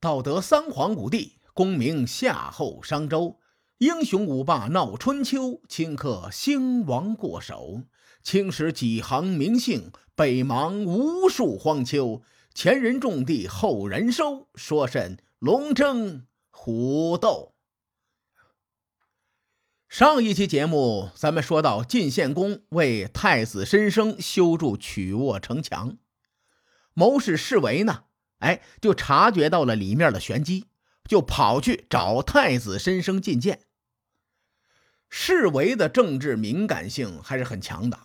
道德三皇五帝，功名夏后商周，英雄五霸闹春秋，顷刻兴亡过手。青史几行名姓，北邙无数荒丘。前人种地，后人收，说甚龙争虎斗？上一期节目，咱们说到晋献公为太子申生修筑曲沃城墙，谋士士维呢？哎，就察觉到了里面的玄机，就跑去找太子申生觐见。士维的政治敏感性还是很强的。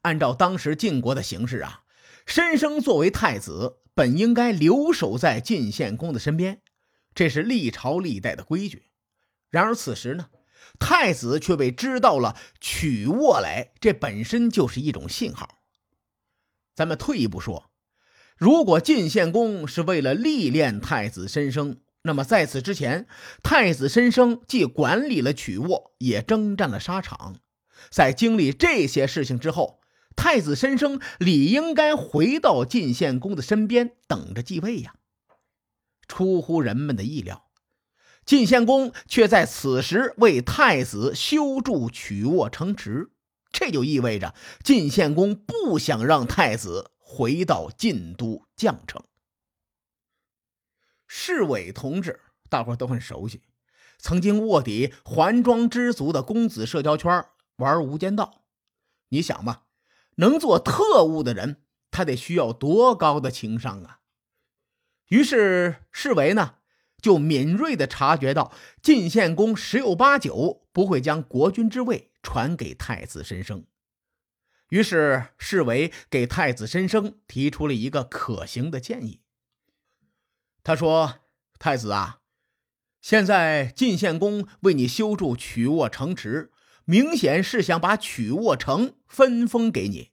按照当时晋国的形势啊，申生作为太子，本应该留守在晋献公的身边，这是历朝历代的规矩。然而此时呢，太子却被知道了曲沃来，这本身就是一种信号。咱们退一步说。如果晋献公是为了历练太子申生，那么在此之前，太子申生既管理了曲沃，也征战了沙场。在经历这些事情之后，太子申生理应该回到晋献公的身边，等着继位呀。出乎人们的意料，晋献公却在此时为太子修筑曲沃城池，这就意味着晋献公不想让太子。回到晋都绛城，侍卫同志，大伙都很熟悉。曾经卧底环庄知族的公子社交圈玩无间道，你想吧，能做特务的人，他得需要多高的情商啊！于是侍卫呢，就敏锐的察觉到晋献公十有八九不会将国君之位传给太子申生。于是，侍卫给太子申生提出了一个可行的建议。他说：“太子啊，现在晋献公为你修筑曲沃城池，明显是想把曲沃城分封给你。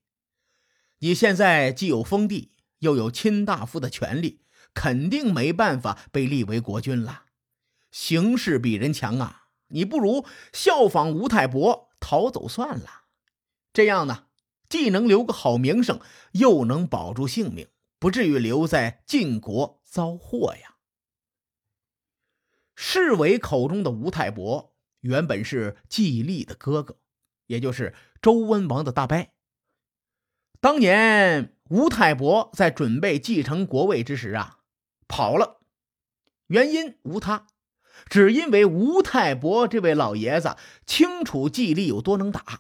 你现在既有封地，又有卿大夫的权利，肯定没办法被立为国君了。形势比人强啊，你不如效仿吴太伯逃走算了。这样呢？”既能留个好名声，又能保住性命，不至于留在晋国遭祸呀。侍卫口中的吴太伯，原本是季历的哥哥，也就是周温王的大伯。当年吴太伯在准备继承国位之时啊，跑了，原因无他，只因为吴太伯这位老爷子清楚季历有多能打。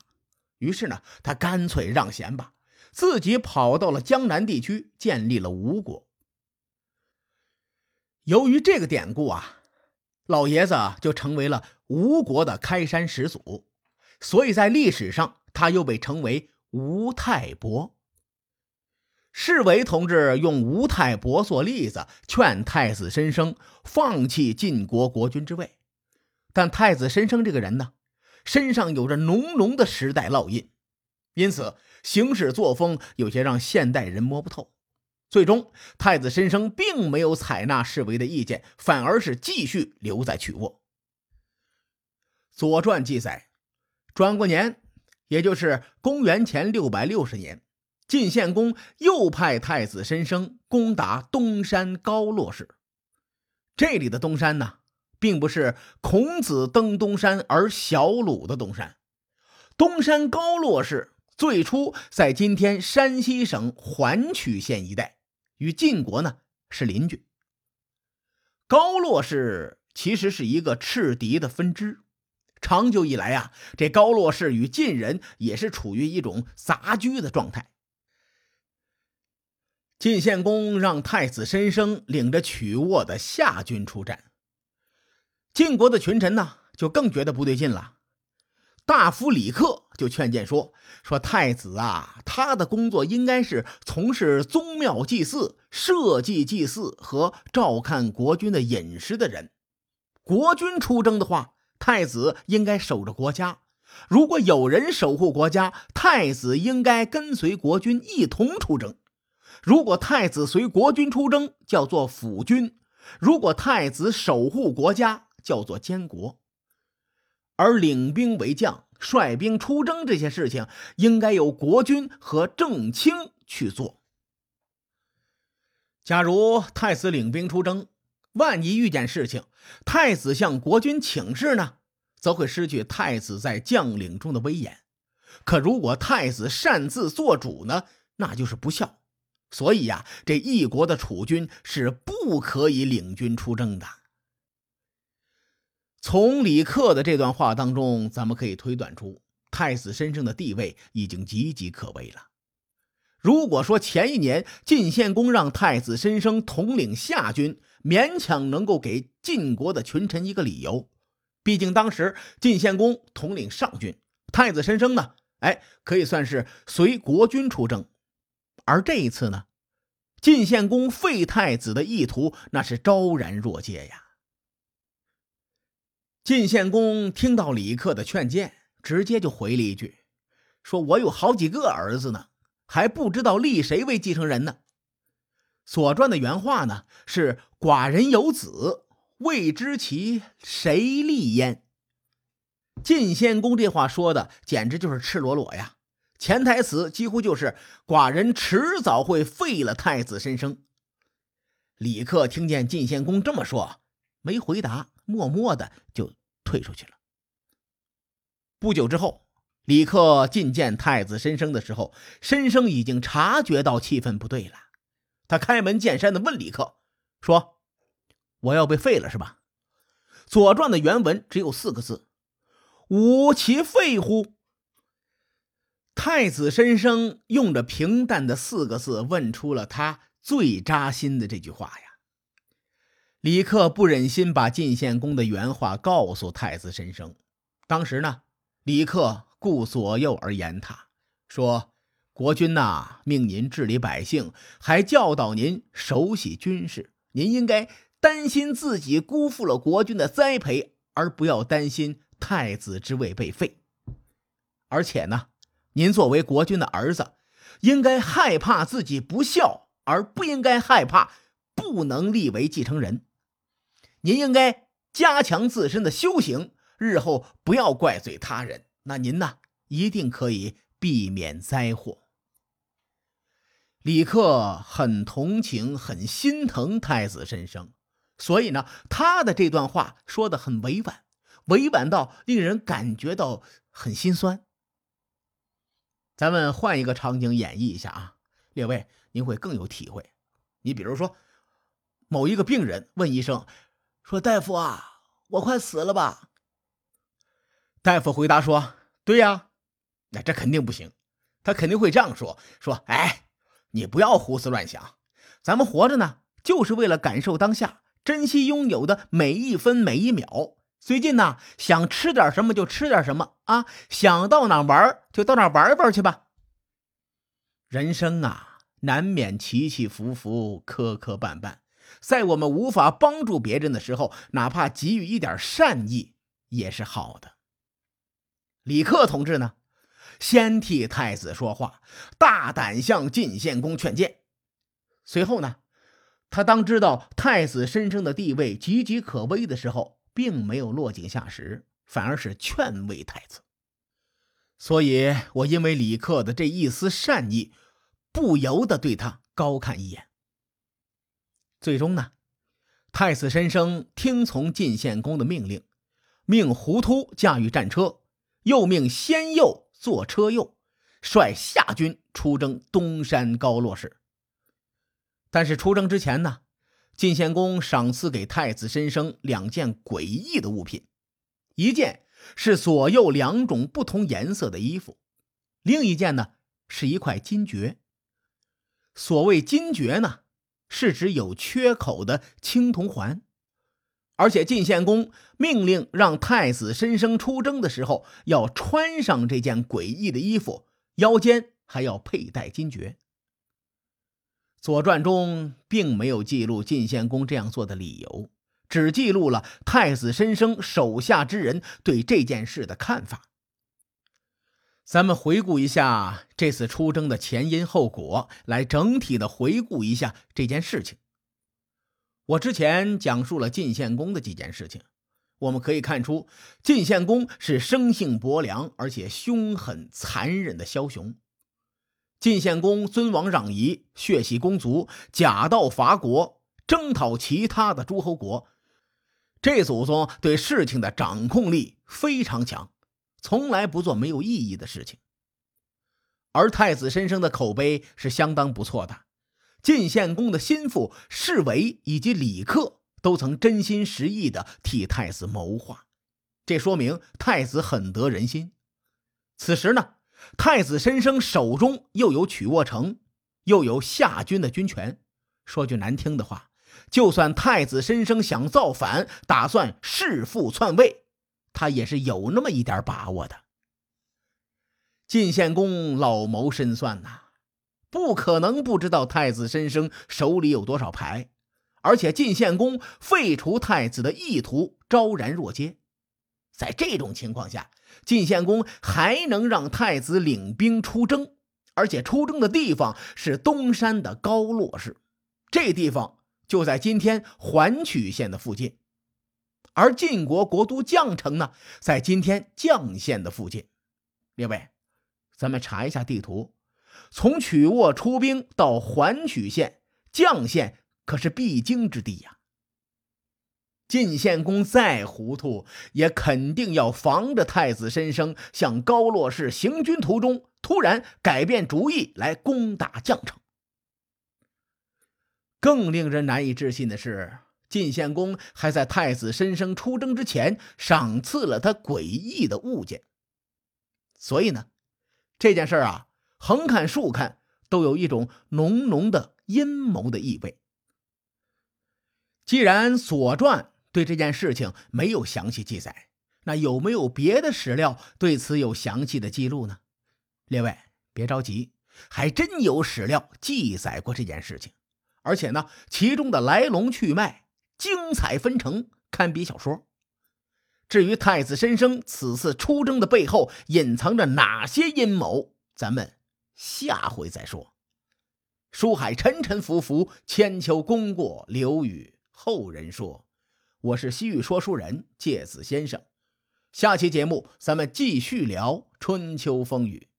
于是呢，他干脆让贤吧，自己跑到了江南地区，建立了吴国。由于这个典故啊，老爷子就成为了吴国的开山始祖，所以在历史上他又被称为吴太伯。侍卫同志用吴太伯做例子，劝太子申生放弃晋国国君之位，但太子申生这个人呢？身上有着浓浓的时代烙印，因此行事作风有些让现代人摸不透。最终，太子申生并没有采纳侍卫的意见，反而是继续留在曲沃。《左传》记载，转过年，也就是公元前六百六十年，晋献公又派太子申生攻打东山高洛氏。这里的东山呢？并不是孔子登东山而小鲁的东山，东山高洛氏最初在今天山西省垣曲县一带，与晋国呢是邻居。高洛氏其实是一个赤狄的分支，长久以来啊，这高洛氏与晋人也是处于一种杂居的状态。晋献公让太子申生领着曲沃的夏军出战。晋国的群臣呢，就更觉得不对劲了。大夫李克就劝谏说：“说太子啊，他的工作应该是从事宗庙祭祀、社稷祭祀和照看国君的饮食的人。国君出征的话，太子应该守着国家；如果有人守护国家，太子应该跟随国君一同出征。如果太子随国君出征，叫做辅君；如果太子守护国家，叫做监国，而领兵为将、率兵出征这些事情，应该由国君和正卿去做。假如太子领兵出征，万一遇见事情，太子向国君请示呢，则会失去太子在将领中的威严。可如果太子擅自做主呢，那就是不孝。所以呀，这一国的储君是不可以领军出征的。从李克的这段话当中，咱们可以推断出，太子申生的地位已经岌岌可危了。如果说前一年晋献公让太子申生统领夏军，勉强能够给晋国的群臣一个理由，毕竟当时晋献公统领上军，太子申生呢，哎，可以算是随国君出征。而这一次呢，晋献公废太子的意图那是昭然若揭呀。晋献公听到李克的劝谏，直接就回了一句：“说我有好几个儿子呢。”还不知道立谁为继承人呢？《左传》的原话呢是“寡人有子，未知其谁立焉。”晋献公这话说的简直就是赤裸裸呀！潜台词几乎就是寡人迟早会废了太子申生。李克听见晋献公这么说，没回答，默默的就退出去了。不久之后。李克觐见太子申生的时候，申生已经察觉到气氛不对了。他开门见山的问李克：“说我要被废了是吧？”《左传》的原文只有四个字：“吾其废乎？”太子申生用着平淡的四个字问出了他最扎心的这句话呀。李克不忍心把晋献公的原话告诉太子申生。当时呢，李克。顾左右而言他，说：“国君呐，命您治理百姓，还教导您熟悉军事。您应该担心自己辜负了国君的栽培，而不要担心太子之位被废。而且呢，您作为国君的儿子，应该害怕自己不孝，而不应该害怕不能立为继承人。您应该加强自身的修行，日后不要怪罪他人。”那您呢，一定可以避免灾祸。李克很同情、很心疼太子申生，所以呢，他的这段话说的很委婉，委婉到令人感觉到很心酸。咱们换一个场景演绎一下啊，列位您会更有体会。你比如说，某一个病人问医生说：“大夫啊，我快死了吧？”大夫回答说：“对呀，那这肯定不行。他肯定会这样说：说，哎，你不要胡思乱想。咱们活着呢，就是为了感受当下，珍惜拥有的每一分每一秒。最近呢，想吃点什么就吃点什么啊，想到哪玩就到哪玩玩去吧。人生啊，难免起起伏伏，磕磕绊绊。在我们无法帮助别人的时候，哪怕给予一点善意也是好的。”李克同志呢，先替太子说话，大胆向晋献公劝谏。随后呢，他当知道太子身上的地位岌岌可危的时候，并没有落井下石，反而是劝慰太子。所以，我因为李克的这一丝善意，不由得对他高看一眼。最终呢，太子申生听从晋献公的命令，命胡突驾驭战车。又命先右坐车右，率夏军出征东山高洛氏。但是出征之前呢，晋献公赏赐给太子申生两件诡异的物品，一件是左右两种不同颜色的衣服，另一件呢是一块金爵。所谓金爵呢，是指有缺口的青铜环。而且晋献公命令让太子申生出征的时候，要穿上这件诡异的衣服，腰间还要佩戴金爵。《左传》中并没有记录晋献公这样做的理由，只记录了太子申生手下之人对这件事的看法。咱们回顾一下这次出征的前因后果，来整体的回顾一下这件事情。我之前讲述了晋献公的几件事情，我们可以看出，晋献公是生性薄凉而且凶狠残忍的枭雄。晋献公尊王攘夷，血洗公族，假道伐国，征讨其他的诸侯国。这祖宗对事情的掌控力非常强，从来不做没有意义的事情。而太子申生的口碑是相当不错的，晋献公的心腹侍卫以及李克都曾真心实意的替太子谋划，这说明太子很得人心。此时呢？太子申生手中又有曲沃城，又有夏军的军权。说句难听的话，就算太子申生想造反，打算弑父篡位，他也是有那么一点把握的。晋献公老谋深算呐，不可能不知道太子申生手里有多少牌，而且晋献公废除太子的意图昭然若揭。在这种情况下，晋献公还能让太子领兵出征，而且出征的地方是东山的高洛氏，这地方就在今天环曲县的附近。而晋国国都绛城呢，在今天绛县的附近。列位，咱们查一下地图，从曲沃出兵到环曲县，绛县可是必经之地呀。晋献公再糊涂，也肯定要防着太子申生向高洛氏行军途中突然改变主意来攻打绛城。更令人难以置信的是，晋献公还在太子申生出征之前赏赐了他诡异的物件。所以呢，这件事啊，横看竖看都有一种浓浓的阴谋的意味。既然《左传》对这件事情没有详细记载，那有没有别的史料对此有详细的记录呢？列位别着急，还真有史料记载过这件事情，而且呢，其中的来龙去脉精彩纷呈，堪比小说。至于太子申生此次出征的背后隐藏着哪些阴谋，咱们下回再说。书海沉沉浮浮，千秋功过留与后人说。我是西域说书人介子先生，下期节目咱们继续聊春秋风雨，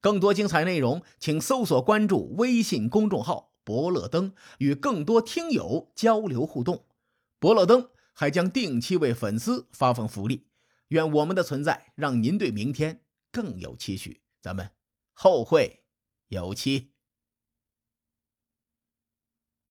更多精彩内容，请搜索关注微信公众号“伯乐灯”，与更多听友交流互动。伯乐灯还将定期为粉丝发放福利，愿我们的存在让您对明天更有期许。咱们后会有期。